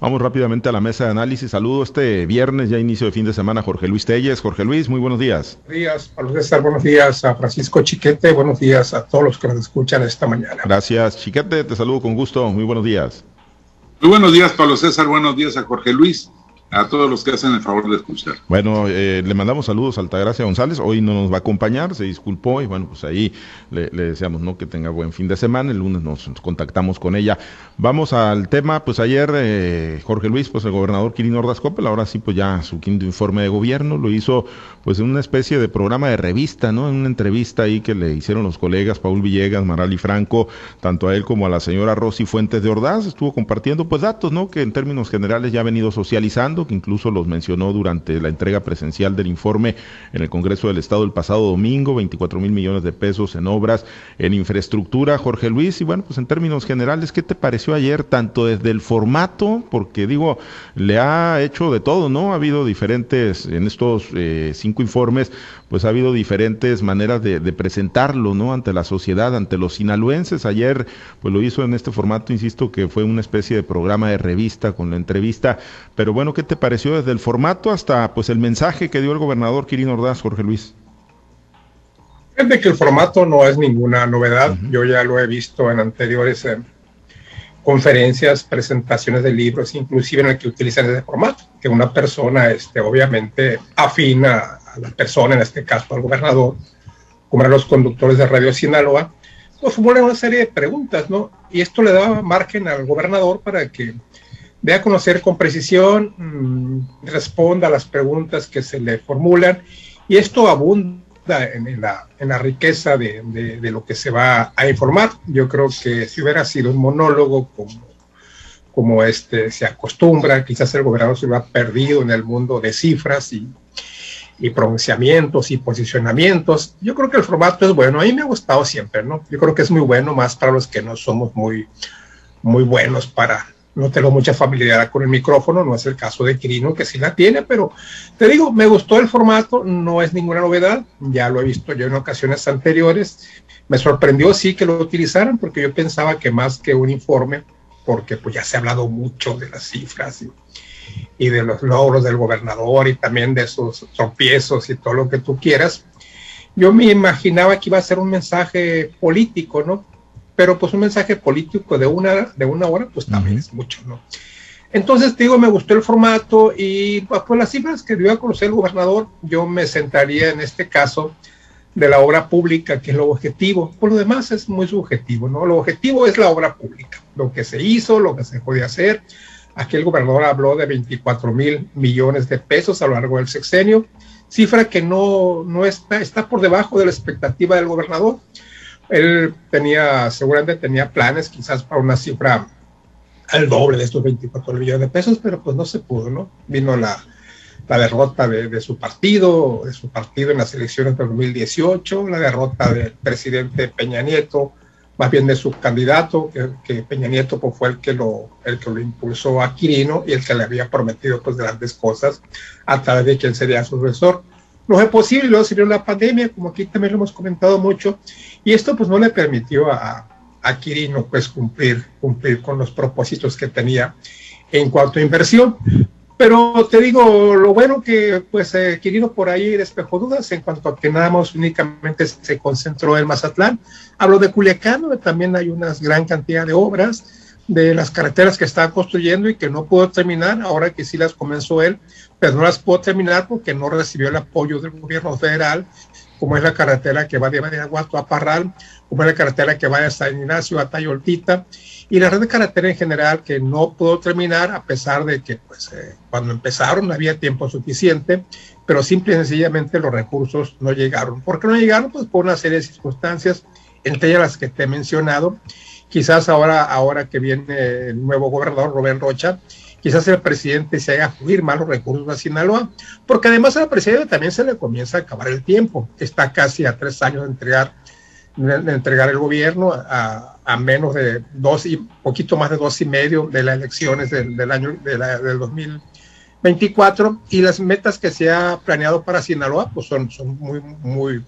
Vamos rápidamente a la mesa de análisis. Saludo este viernes, ya inicio de fin de semana, Jorge Luis Telles. Jorge Luis, muy buenos días. Buenos días, Pablo César. Buenos días a Francisco Chiquete. Buenos días a todos los que nos escuchan esta mañana. Gracias, Chiquete. Te saludo con gusto. Muy buenos días. Muy buenos días, Pablo César. Buenos días a Jorge Luis a todos los que hacen el favor de escuchar. Bueno, eh, le mandamos saludos a Altagracia González, hoy no nos va a acompañar, se disculpó y bueno, pues ahí le, deseamos ¿no? que tenga buen fin de semana, el lunes nos, contactamos con ella. Vamos al tema, pues ayer eh, Jorge Luis, pues el gobernador Quirino Ordaz Coppel, ahora sí pues ya su quinto informe de gobierno, lo hizo pues en una especie de programa de revista, ¿no? En una entrevista ahí que le hicieron los colegas Paul Villegas, Marali Franco, tanto a él como a la señora Rosy Fuentes de Ordaz, estuvo compartiendo pues datos, ¿no? Que en términos generales ya ha venido socializando que incluso los mencionó durante la entrega presencial del informe en el Congreso del Estado el pasado domingo, 24 mil millones de pesos en obras, en infraestructura, Jorge Luis, y bueno, pues en términos generales, ¿qué te pareció ayer, tanto desde el formato, porque digo, le ha hecho de todo, ¿no? Ha habido diferentes, en estos eh, cinco informes, pues ha habido diferentes maneras de, presentarlo, ¿no? Ante la sociedad, ante los sinaloenses. Ayer, pues lo hizo en este formato, insisto, que fue una especie de programa de revista con la entrevista. Pero bueno, ¿qué te pareció desde el formato hasta, pues, el mensaje que dio el gobernador Quirino Ordaz, Jorge Luis? de que el formato no es ninguna novedad. Yo ya lo he visto en anteriores eh, conferencias, presentaciones de libros, inclusive en el que utilizan ese formato, que una persona, este, obviamente, afina la persona, en este caso al gobernador, como eran los conductores de Radio Sinaloa, pues formulan una serie de preguntas, ¿no? Y esto le daba margen al gobernador para que dé a conocer con precisión, mm, responda a las preguntas que se le formulan, y esto abunda en, la, en la, riqueza de, de, lo que se va a informar. Yo creo que si hubiera sido un monólogo como, como este se acostumbra, quizás el gobernador se hubiera perdido en el mundo de cifras y, y pronunciamientos y posicionamientos. Yo creo que el formato es bueno. A mí me ha gustado siempre, ¿no? Yo creo que es muy bueno, más para los que no somos muy, muy buenos para, no tengo mucha familiaridad con el micrófono, no es el caso de Quirino, que sí la tiene, pero te digo, me gustó el formato, no es ninguna novedad, ya lo he visto yo en ocasiones anteriores. Me sorprendió sí que lo utilizaran, porque yo pensaba que más que un informe, porque pues ya se ha hablado mucho de las cifras y, y de los logros del gobernador y también de sus tropiezos y todo lo que tú quieras. Yo me imaginaba que iba a ser un mensaje político, ¿no? Pero pues un mensaje político de una, de una hora, pues también es mucho, ¿no? Entonces, te digo, me gustó el formato y pues, por las cifras que dio a conocer el gobernador, yo me sentaría en este caso de la obra pública, que es lo objetivo. Por lo demás es muy subjetivo, ¿no? Lo objetivo es la obra pública, lo que se hizo, lo que se puede hacer, Aquí el gobernador habló de 24 mil millones de pesos a lo largo del sexenio, cifra que no, no está, está por debajo de la expectativa del gobernador. Él tenía, seguramente tenía planes quizás para una cifra al doble de estos 24 millones de pesos, pero pues no se pudo, ¿no? Vino la, la derrota de, de, su partido, de su partido en las elecciones de 2018, la derrota del presidente Peña Nieto más bien de su candidato, que, Peña Nieto pues, fue el que, lo, el que lo impulsó a Quirino y el que le había prometido pues grandes cosas a través de quien sería su sucesor. No fue posible, luego salió la pandemia, como aquí también lo hemos comentado mucho, y esto pues no le permitió a, a Quirino pues cumplir, cumplir con los propósitos que tenía en cuanto a inversión. Pero te digo, lo bueno que pues eh, Quirino por ahí despejó dudas en cuanto a que nada más únicamente se concentró en Mazatlán. Hablo de Culiacán, donde también hay una gran cantidad de obras de las carreteras que estaba construyendo y que no pudo terminar, ahora que sí las comenzó él, pero no las pudo terminar porque no recibió el apoyo del gobierno federal, como es la carretera que va de Badiraguato a Parral, como es la carretera que va de San Ignacio a Tayoltita, y la red de carretera en general que no pudo terminar a pesar de que pues, eh, cuando empezaron no había tiempo suficiente, pero simple y sencillamente los recursos no llegaron. ¿Por qué no llegaron? Pues por una serie de circunstancias, entre ellas las que te he mencionado. Quizás ahora, ahora que viene el nuevo gobernador Rubén Rocha, quizás el presidente se haga fluir más los recursos a Sinaloa, porque además al presidente también se le comienza a acabar el tiempo. Está casi a tres años de entregar entregar el gobierno a, menos de dos y poquito más de dos y medio de las elecciones del, del año de la, del 2024 y las metas que se ha planeado para Sinaloa pues son, son muy muy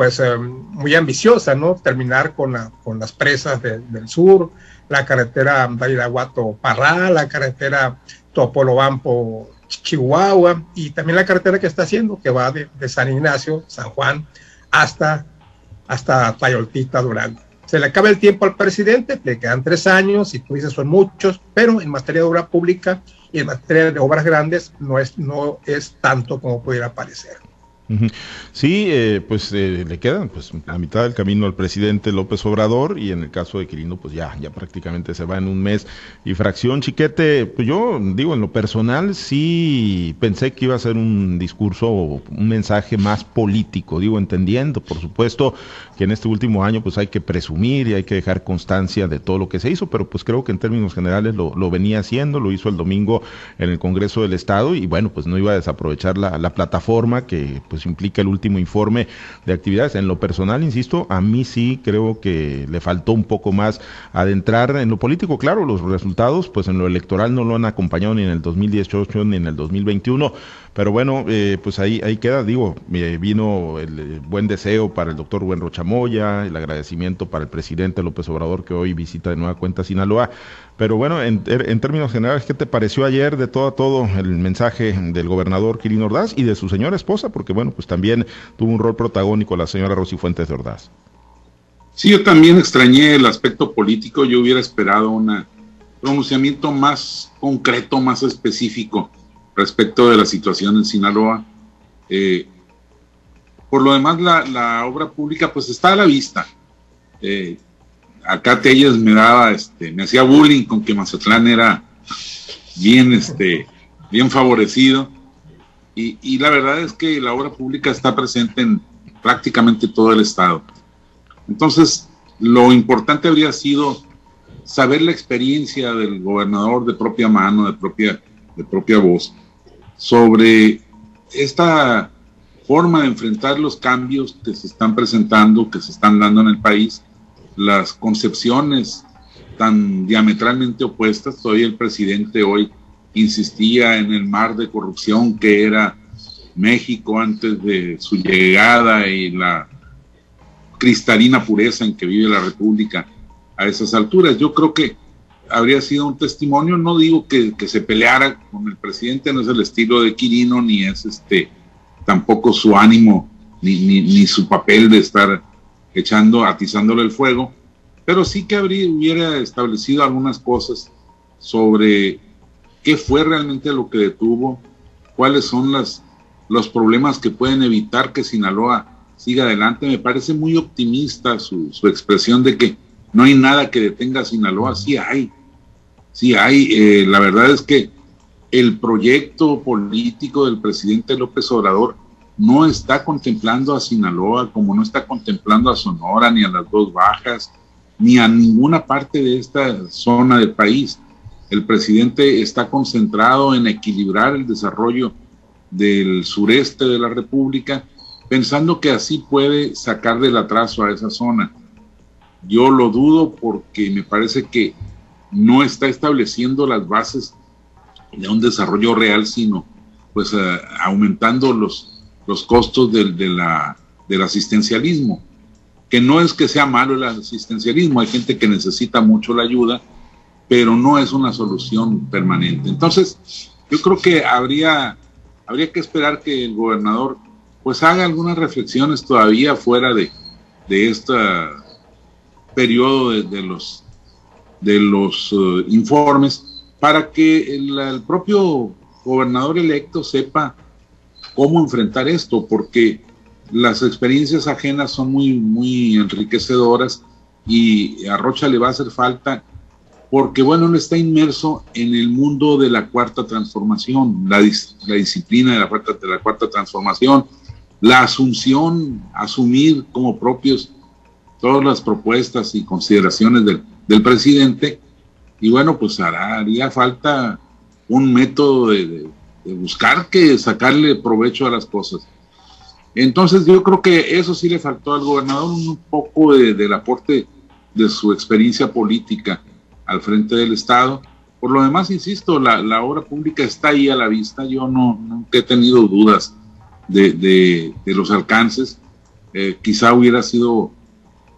pues eh, muy ambiciosas no terminar con, la, con las presas del sur la carretera Dairaguato Parral, la carretera Topolobampo Chihuahua y también la carretera que está haciendo que va de, San Ignacio, San Juan hasta hasta Tayoltita Durango. Se le acaba el tiempo al presidente, le quedan tres años, y tú dices son muchos, pero en materia de obra pública y en materia de obras grandes no es, no es tanto como pudiera parecer. Sí, eh, pues eh, le quedan pues a mitad del camino al presidente López Obrador y en el caso de Quirino pues ya ya prácticamente se va en un mes y fracción. Chiquete, pues yo digo en lo personal sí pensé que iba a ser un discurso un mensaje más político, digo entendiendo por supuesto que en este último año pues hay que presumir y hay que dejar constancia de todo lo que se hizo, pero pues creo que en términos generales lo, venía haciendo, lo hizo el domingo en el Congreso del Estado y bueno pues no iba a desaprovechar la, la plataforma que pues implica el último informe de actividades. En lo personal, insisto, a mí sí creo que le faltó un poco más adentrar en lo político. Claro, los resultados, pues en lo electoral no lo han acompañado ni en el 2018 ni en el 2021, pero bueno, eh, pues ahí, ahí queda, digo, eh, vino el, eh, buen deseo para el doctor Buen Rochamoya, el agradecimiento para el presidente López Obrador que hoy visita de nueva cuenta Sinaloa. Pero bueno, en, en, términos generales, ¿qué te pareció ayer de todo a todo el mensaje del gobernador Quirino Ordaz y de su señora esposa? Porque bueno, pues también tuvo un rol protagónico la señora Rosy Fuentes de Ordaz. Sí, yo también extrañé el aspecto político, yo hubiera esperado un pronunciamiento más concreto, más específico respecto de la situación en Sinaloa. Eh, por lo demás, la, obra pública pues está a la vista. Eh, acá Telles me daba, este, me hacía bullying con que Mazatlán era bien, este, bien favorecido. Y, y, la verdad es que la obra pública está presente en prácticamente todo el estado. Entonces, lo importante habría sido saber la experiencia del gobernador de propia mano, de propia, de propia voz, sobre esta forma de enfrentar los cambios que se están presentando, que se están dando en el país, las concepciones tan diametralmente opuestas. Todavía el presidente hoy insistía en el mar de corrupción que era México antes de su llegada y la cristalina pureza en que vive la República a esas alturas. Yo creo que habría sido un testimonio, no digo que, se peleara con el presidente, no es el estilo de Quirino, ni es este tampoco su ánimo, ni, ni, su papel de estar echando, atizándole el fuego, pero sí que habría, hubiera establecido algunas cosas sobre qué fue realmente lo que detuvo, cuáles son las, los problemas que pueden evitar que Sinaloa siga adelante. Me parece muy optimista su, expresión de que no hay nada que detenga a Sinaloa, sí hay, Sí, hay, eh, la verdad es que el proyecto político del presidente López Obrador no está contemplando a Sinaloa como no está contemplando a Sonora ni a las dos bajas ni a ninguna parte de esta zona del país. El presidente está concentrado en equilibrar el desarrollo del sureste de la República, pensando que así puede sacar del atraso a esa zona. Yo lo dudo porque me parece que no está estableciendo las bases de un desarrollo real, sino pues eh, aumentando los, los costos del, del asistencialismo, que no es que sea malo el asistencialismo, hay gente que necesita mucho la ayuda, pero no es una solución permanente. Entonces, yo creo que habría, habría que esperar que el gobernador pues haga algunas reflexiones todavía fuera de, de este periodo de los de los eh, informes para que el, propio gobernador electo sepa cómo enfrentar esto, porque las experiencias ajenas son muy, muy enriquecedoras y a Rocha le va a hacer falta porque, bueno, él está inmerso en el mundo de la cuarta transformación, la, disciplina de la, cuarta, de la cuarta transformación, la asunción, asumir como propios todas las propuestas y consideraciones del, del presidente. Y bueno, pues haría falta un método de, buscar que sacarle provecho a las cosas. Entonces yo creo que eso sí le faltó al gobernador un poco del aporte de su experiencia política al frente del Estado. Por lo demás, insisto, la, obra pública está ahí a la vista. Yo no nunca he tenido dudas de, los alcances. Eh, quizá hubiera sido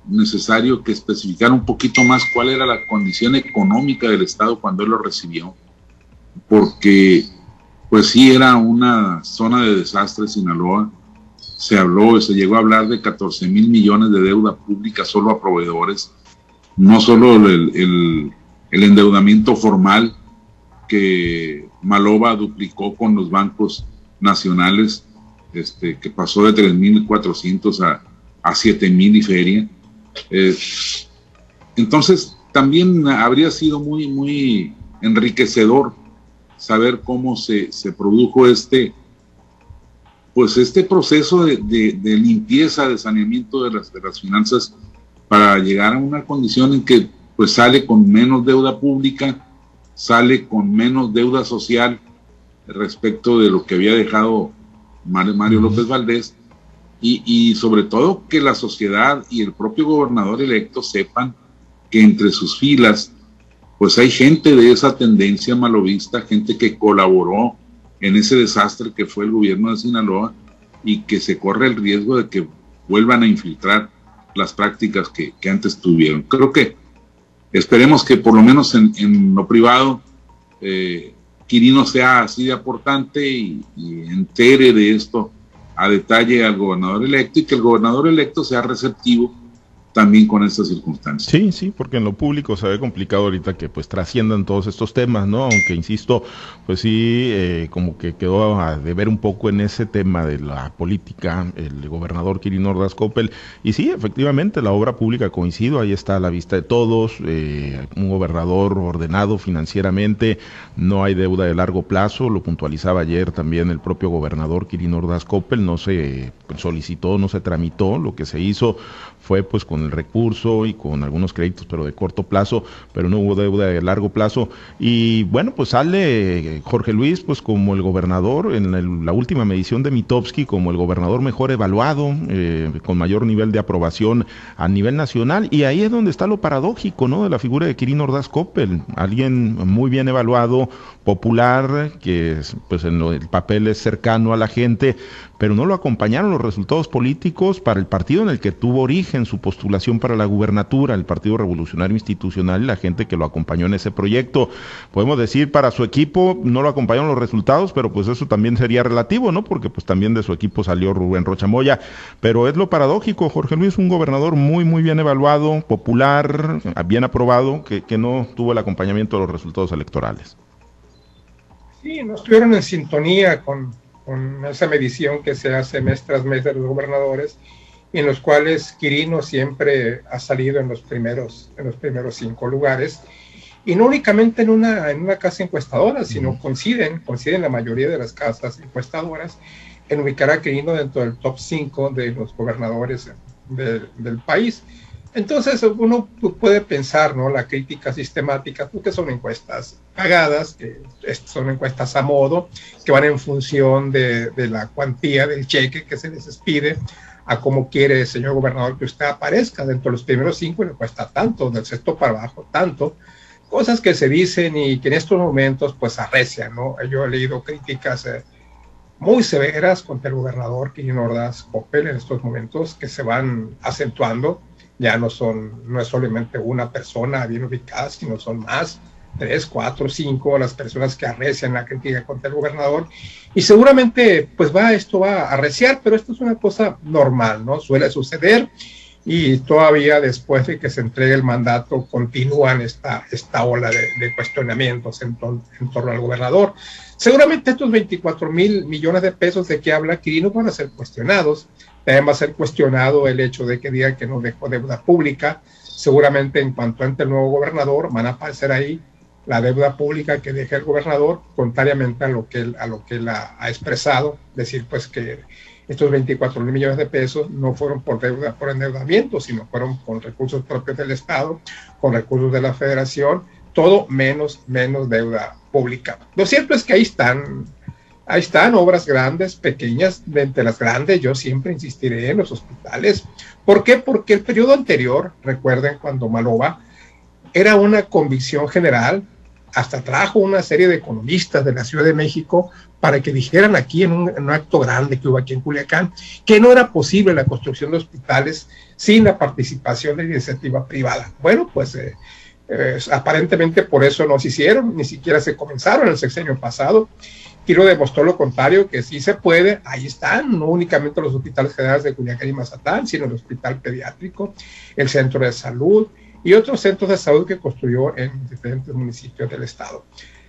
necesario que especificar un poquito más cuál era la condición económica del Estado cuando él lo recibió, porque pues sí era una zona de desastre Sinaloa. Se habló, se llegó a hablar de 14 mil millones de deuda pública solo a proveedores, no solo el, endeudamiento formal que Maloba duplicó con los bancos nacionales, este, que pasó de 3.400 a, a 7.000 y feria. Eh, entonces, también habría sido muy, muy enriquecedor saber cómo se, se produjo este, pues este proceso de, de, limpieza, de saneamiento de las, de las finanzas para llegar a una condición en que pues sale con menos deuda pública, sale con menos deuda social respecto de lo que había dejado Mario, López Valdés. Y, sobre todo que la sociedad y el propio gobernador electo sepan que entre sus filas pues hay gente de esa tendencia malovista, gente que colaboró en ese desastre que fue el gobierno de Sinaloa y que se corre el riesgo de que vuelvan a infiltrar las prácticas que, antes tuvieron. Creo que Esperemos que por lo menos en, lo privado eh, Quirino sea así de aportante y, y entere de esto a detalle al gobernador electo y que el gobernador electo sea receptivo también con estas circunstancias. Sí, sí, porque en lo público se ve complicado ahorita que pues trasciendan todos estos temas, ¿no? Aunque insisto, pues sí, eh, como que quedó a deber un poco en ese tema de la política el gobernador Kirin Ordaz Coppel. Y sí, efectivamente, la obra pública coincido, ahí está a la vista de todos, eh, un gobernador ordenado financieramente, no hay deuda de largo plazo, lo puntualizaba ayer también el propio gobernador Kirin Ordaz Coppel, no se solicitó, no se tramitó, lo que se hizo fue pues con el recurso y con algunos créditos, pero de corto plazo, pero no hubo deuda de largo plazo. Y bueno, pues sale Jorge Luis pues como el gobernador en la última medición de Mitowski como el gobernador mejor evaluado, eh, con mayor nivel de aprobación a nivel nacional. Y ahí es donde está lo paradójico, ¿no? De la figura de Quirino Ordaz Coppel, alguien muy bien evaluado, popular, que pues en el papel es cercano a la gente, pero no lo acompañaron los resultados políticos para el partido en el que tuvo origen su postulación para la gubernatura, el Partido Revolucionario Institucional y la gente que lo acompañó en ese proyecto. Podemos decir para su equipo no lo acompañaron los resultados, pero pues eso también sería relativo, ¿no? Porque pues también de su equipo salió Rubén Rochamoya, pero es lo paradójico, Jorge Luis, un gobernador muy, muy bien evaluado, popular, bien aprobado, que, que no tuvo el acompañamiento de los resultados electorales. Sí, no estuvieron en sintonía con, con esa medición que se hace mes tras mes de los gobernadores, y en los cuales Quirino siempre ha salido en los primeros, en los primeros cinco lugares, y no únicamente en una, en una casa encuestadora, sino coinciden, coinciden la mayoría de las casas encuestadoras en ubicar a Quirino dentro del top 5 de los gobernadores del país. Entonces uno puede pensar, ¿no? La crítica sistemática, porque son encuestas pagadas, que son encuestas a modo, que van en función de, de, la cuantía del cheque que se les pide, a cómo quiere el señor gobernador que usted aparezca dentro de los primeros cinco, le cuesta tanto, del sexto para abajo tanto, cosas que se dicen y que en estos momentos pues arrecian, ¿no? Yo he leído críticas eh, muy severas contra el gobernador Quirino Ordaz Coppel en estos momentos que se van acentuando. Ya no son, no es solamente una persona bien ubicada, sino son más, tres, cuatro, cinco las personas que arrecian la crítica contra el gobernador. Y seguramente, pues va, esto va a arreciar, pero esto es una cosa normal, ¿no? Suele suceder y todavía después de que se entregue el mandato continúan esta, esta ola de, cuestionamientos en, en, torno al gobernador. Seguramente estos 24 mil millones de pesos de que habla Quirino van a ser cuestionados también va a ser cuestionado el hecho de que diga que no dejó deuda pública. Seguramente en cuanto entre el nuevo gobernador van a aparecer ahí la deuda pública que deje el gobernador, contrariamente a lo que él, a lo que él ha, expresado, decir pues que estos 24 mil millones de pesos no fueron por deuda, por endeudamiento, sino fueron con recursos propios del Estado, con recursos de la Federación, todo menos, menos deuda pública. Lo cierto es que ahí están Ahí están obras grandes, pequeñas, entre las grandes yo siempre insistiré en los hospitales. ¿Por qué? Porque el periodo anterior, recuerden cuando Maloba, era una convicción general hasta trajo una serie de economistas de la Ciudad de México para que dijeran aquí en un, acto grande que hubo aquí en Culiacán que no era posible la construcción de hospitales sin la participación de iniciativa privada. Bueno, pues eh, eh, aparentemente por eso no se hicieron, ni siquiera se comenzaron el sexenio pasado. Quiero demostró lo contrario, que sí se puede, ahí están, no únicamente los hospitales generales de Culiacán y Mazatán, sino el hospital pediátrico, el centro de salud y otros centros de salud que construyó en diferentes municipios del estado.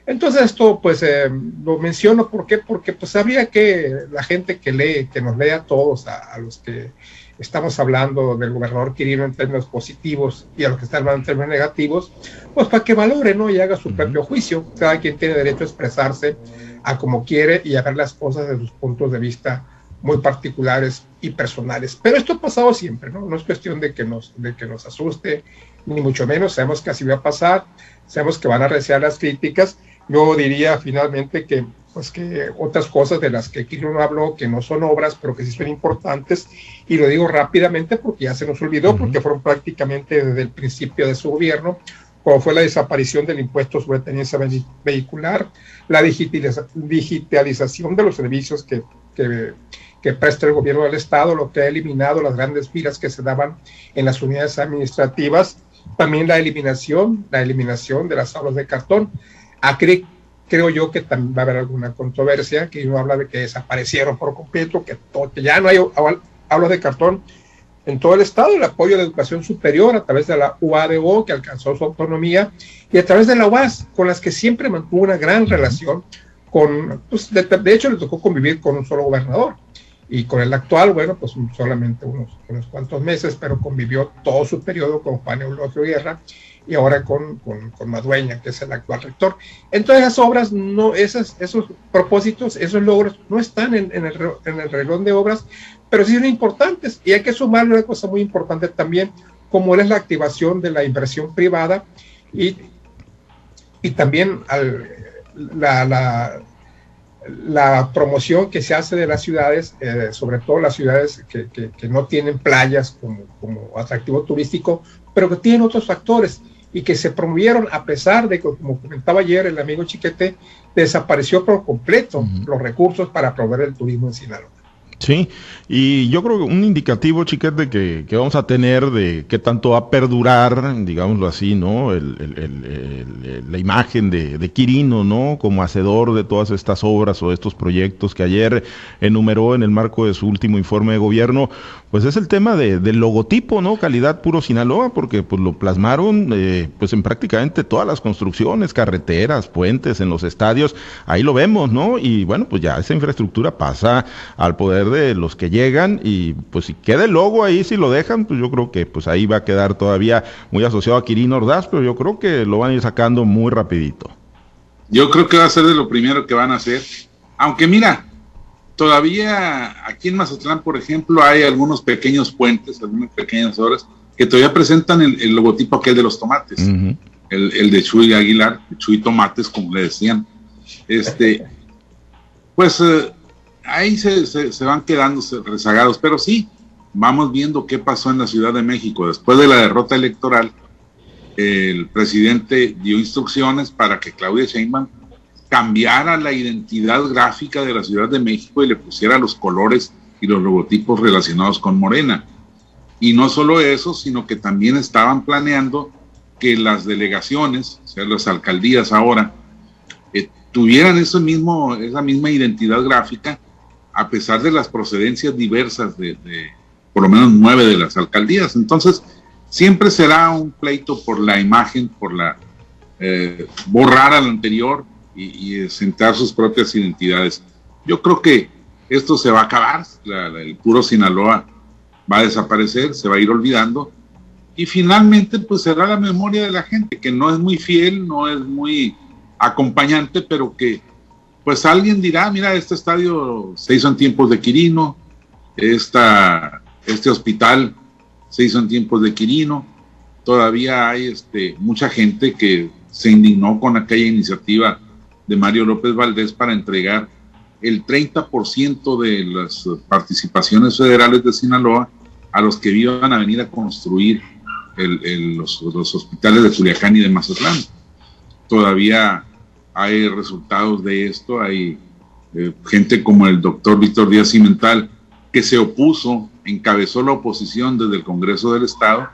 Entonces esto pues eh, lo menciono ¿por qué? porque pues habría que la gente que lee, que nos lea a todos, a, los que estamos hablando del gobernador Quirino en términos positivos y a los que están hablando en términos negativos, pues para que valore ¿no? y haga su propio juicio. Cada quien tiene derecho a expresarse a como quiere y a ver las cosas desde sus puntos de vista muy particulares y personales. Pero esto ha pasado siempre, ¿no? No es cuestión de que nos, de que nos asuste, ni mucho menos. Sabemos que así va a pasar, sabemos que van a recibir las críticas. Yo diría finalmente que, pues que otras cosas de las que Kilo no habló, que no son obras, pero que sí son importantes, y lo digo rápidamente porque ya se nos olvidó, porque fueron prácticamente desde el principio de su gobierno, como fue la desaparición del impuesto sobre tenencia vehicular, la digitalización de los servicios que, que, que, presta el gobierno del Estado, lo que ha eliminado las grandes filas que se daban en las unidades administrativas, también la eliminación, la eliminación de las aulas de cartón. Aquí creo yo que también va a haber alguna controversia, que uno habla de que desaparecieron por completo, que, que ya no hay aulas de cartón, en todo el Estado, el apoyo a la educación superior a través de la UADO, que alcanzó su autonomía, y a través de la UAS, con las que siempre mantuvo una gran relación, con, pues, de, hecho le tocó convivir con un solo gobernador, y con el actual, bueno, pues solamente unos, unos cuantos meses, pero convivió todo su periodo con Juan Eulogio Guerra, y ahora con, con, Madueña, que es el actual rector. Entonces, esas obras, no, esas, esos propósitos, esos logros no están en, el, en el reloj de obras, pero sí son importantes. Y hay que sumarle una cosa muy importante también, como es la activación de la inversión privada y, y también la, la, promoción que se hace de las ciudades, eh, sobre todo las ciudades que, que, que no tienen playas como, como atractivo turístico, pero que tienen otros factores y que se promovieron a pesar de que, como comentaba ayer el amigo Chiquete, desapareció por completo los recursos para promover el turismo en Sinaloa. Sí, y yo creo que un indicativo, chiquete, que, vamos a tener de qué tanto va a perdurar, digámoslo así, ¿no? la imagen de, de, Quirino, ¿no? Como hacedor de todas estas obras o estos proyectos que ayer enumeró en el marco de su último informe de gobierno, pues es el tema de, del logotipo, ¿no? Calidad puro Sinaloa, porque pues lo plasmaron eh, pues en prácticamente todas las construcciones, carreteras, puentes, en los estadios, ahí lo vemos, ¿no? Y bueno, pues ya esa infraestructura pasa al poder de los que llegan y pues si queda el logo ahí, si lo dejan, pues yo creo que pues ahí va a quedar todavía muy asociado a Quirino Ordaz, pero yo creo que lo van a ir sacando muy rapidito. Yo creo que va a ser de lo primero que van a hacer, aunque mira, todavía aquí en Mazatlán, por ejemplo, hay algunos pequeños puentes, algunas pequeñas obras que todavía presentan el, logotipo aquel de los tomates, el, de Chuy Aguilar, Chuy Tomates, como le decían. Este, pues eh, ahí se, se, van quedando rezagados, pero sí, vamos viendo qué pasó en la Ciudad de México. Después de la derrota electoral, el presidente dio instrucciones para que Claudia Sheinbaum cambiara la identidad gráfica de la Ciudad de México y le pusiera los colores y los logotipos relacionados con Morena. Y no solo eso, sino que también estaban planeando que las delegaciones, o sea, las alcaldías ahora, eh, tuvieran eso mismo, esa misma identidad gráfica, a pesar de las procedencias diversas de, por lo menos nueve de las alcaldías. Entonces, siempre será un pleito por la imagen, por la eh, borrar al anterior, y, sentar sus propias identidades. Yo creo que esto se va a acabar, el puro Sinaloa va a desaparecer, se va a ir olvidando y finalmente pues será la memoria de la gente que no es muy fiel, no es muy acompañante, pero que pues alguien dirá, mira, este estadio se hizo en tiempos de Quirino, esta, este hospital se hizo en tiempos de Quirino, todavía hay este, mucha gente que se indignó con aquella iniciativa de Mario López Valdés para entregar el 30% de las participaciones federales de Sinaloa a los que iban a venir a construir los, hospitales de Culiacán y de Mazatlán. todavía hay resultados de esto, hay eh, gente como el doctor Víctor Díaz Cimental que se opuso, encabezó la oposición desde el Congreso del Estado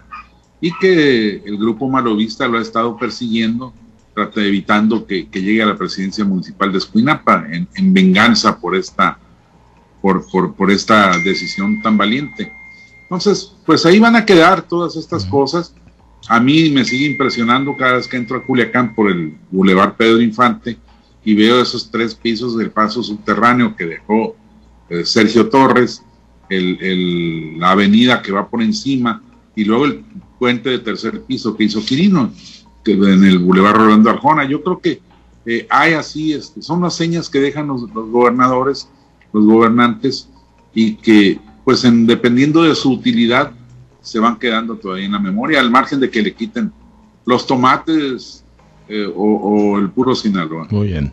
y que el grupo malovista lo ha estado persiguiendo, trata evitando que, llegue a la presidencia municipal de Escuinapa en, venganza por esta, por, por, esta decisión tan valiente. Entonces, pues ahí van a quedar todas estas cosas. A mí me sigue impresionando cada vez que entro a Culiacán por el Boulevard Pedro Infante y veo esos tres pisos del paso subterráneo que dejó eh, Sergio Torres, el, la avenida que va por encima y luego el puente de tercer piso que hizo Quirino que en el Boulevard Rolando Arjona. Yo creo que eh, hay así, este, son las señas que dejan los, gobernadores, los gobernantes y que pues en, dependiendo de su utilidad se van quedando todavía en la memoria, al margen de que le quiten los tomates eh, o, el puro Sinaloa. Muy bien.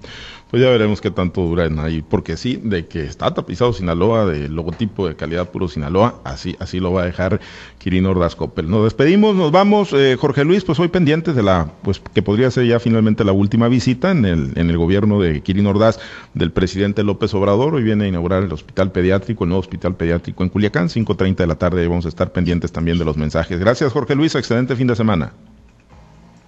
Pues ya veremos qué tanto duran ahí, porque sí, de que está tapizado Sinaloa, de logotipo de calidad puro Sinaloa, así, así lo va a dejar Quirino Ordaz Coppel. Nos despedimos, nos vamos, eh, Jorge Luis, pues hoy pendientes de la, pues que podría ser ya finalmente la última visita en el, en el gobierno de Quirino Ordaz del presidente López Obrador. Hoy viene a inaugurar el hospital pediátrico, el nuevo hospital pediátrico en Culiacán, 5.30 de la tarde, vamos a estar pendientes también de los mensajes. Gracias, Jorge Luis, excelente fin de semana.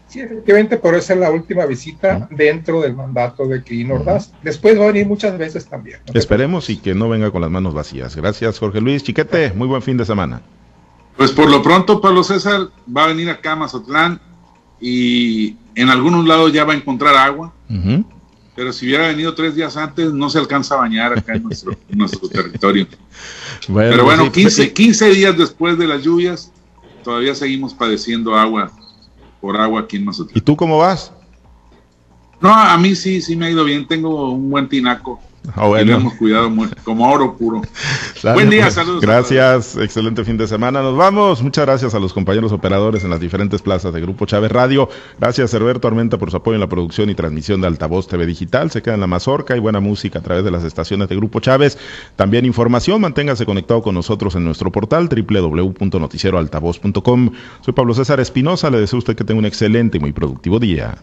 Sí, efectivamente, por esa es la última visita dentro del mandato de Quirino Ordaz. Después va a venir muchas veces también. Esperemos y que no venga con las manos vacías. Gracias, Jorge Luis. Chiquete, muy buen fin de semana. Pues por lo pronto, Pablo César va a venir acá a Mazatlán y en algunos lados ya va a encontrar agua. Pero si hubiera venido tres días antes, no se alcanza a bañar acá en nuestro, territorio. Pero bueno, 15, 15 días después de las lluvias, todavía seguimos padeciendo agua por agua aquí en nosotros. ¿Y tú cómo vas? No, a mí sí, sí me ha ido bien. Tengo un buen tinaco. Ah, bueno. hemos cuidado como oro puro. Buen día, pues, saludos. Gracias, excelente fin de semana. Nos vamos. Muchas gracias a los compañeros operadores en las diferentes plazas de Grupo Chávez Radio. Gracias, Herberto Armenta, por su apoyo en la producción y transmisión de Altavoz TV Digital. Se queda en la mazorca y buena música a través de las estaciones de Grupo Chávez. También información. Manténgase conectado con nosotros en nuestro portal www.noticieroaltavoz.com. Soy Pablo César Espinosa. Le deseo a usted que tenga un excelente y muy productivo día.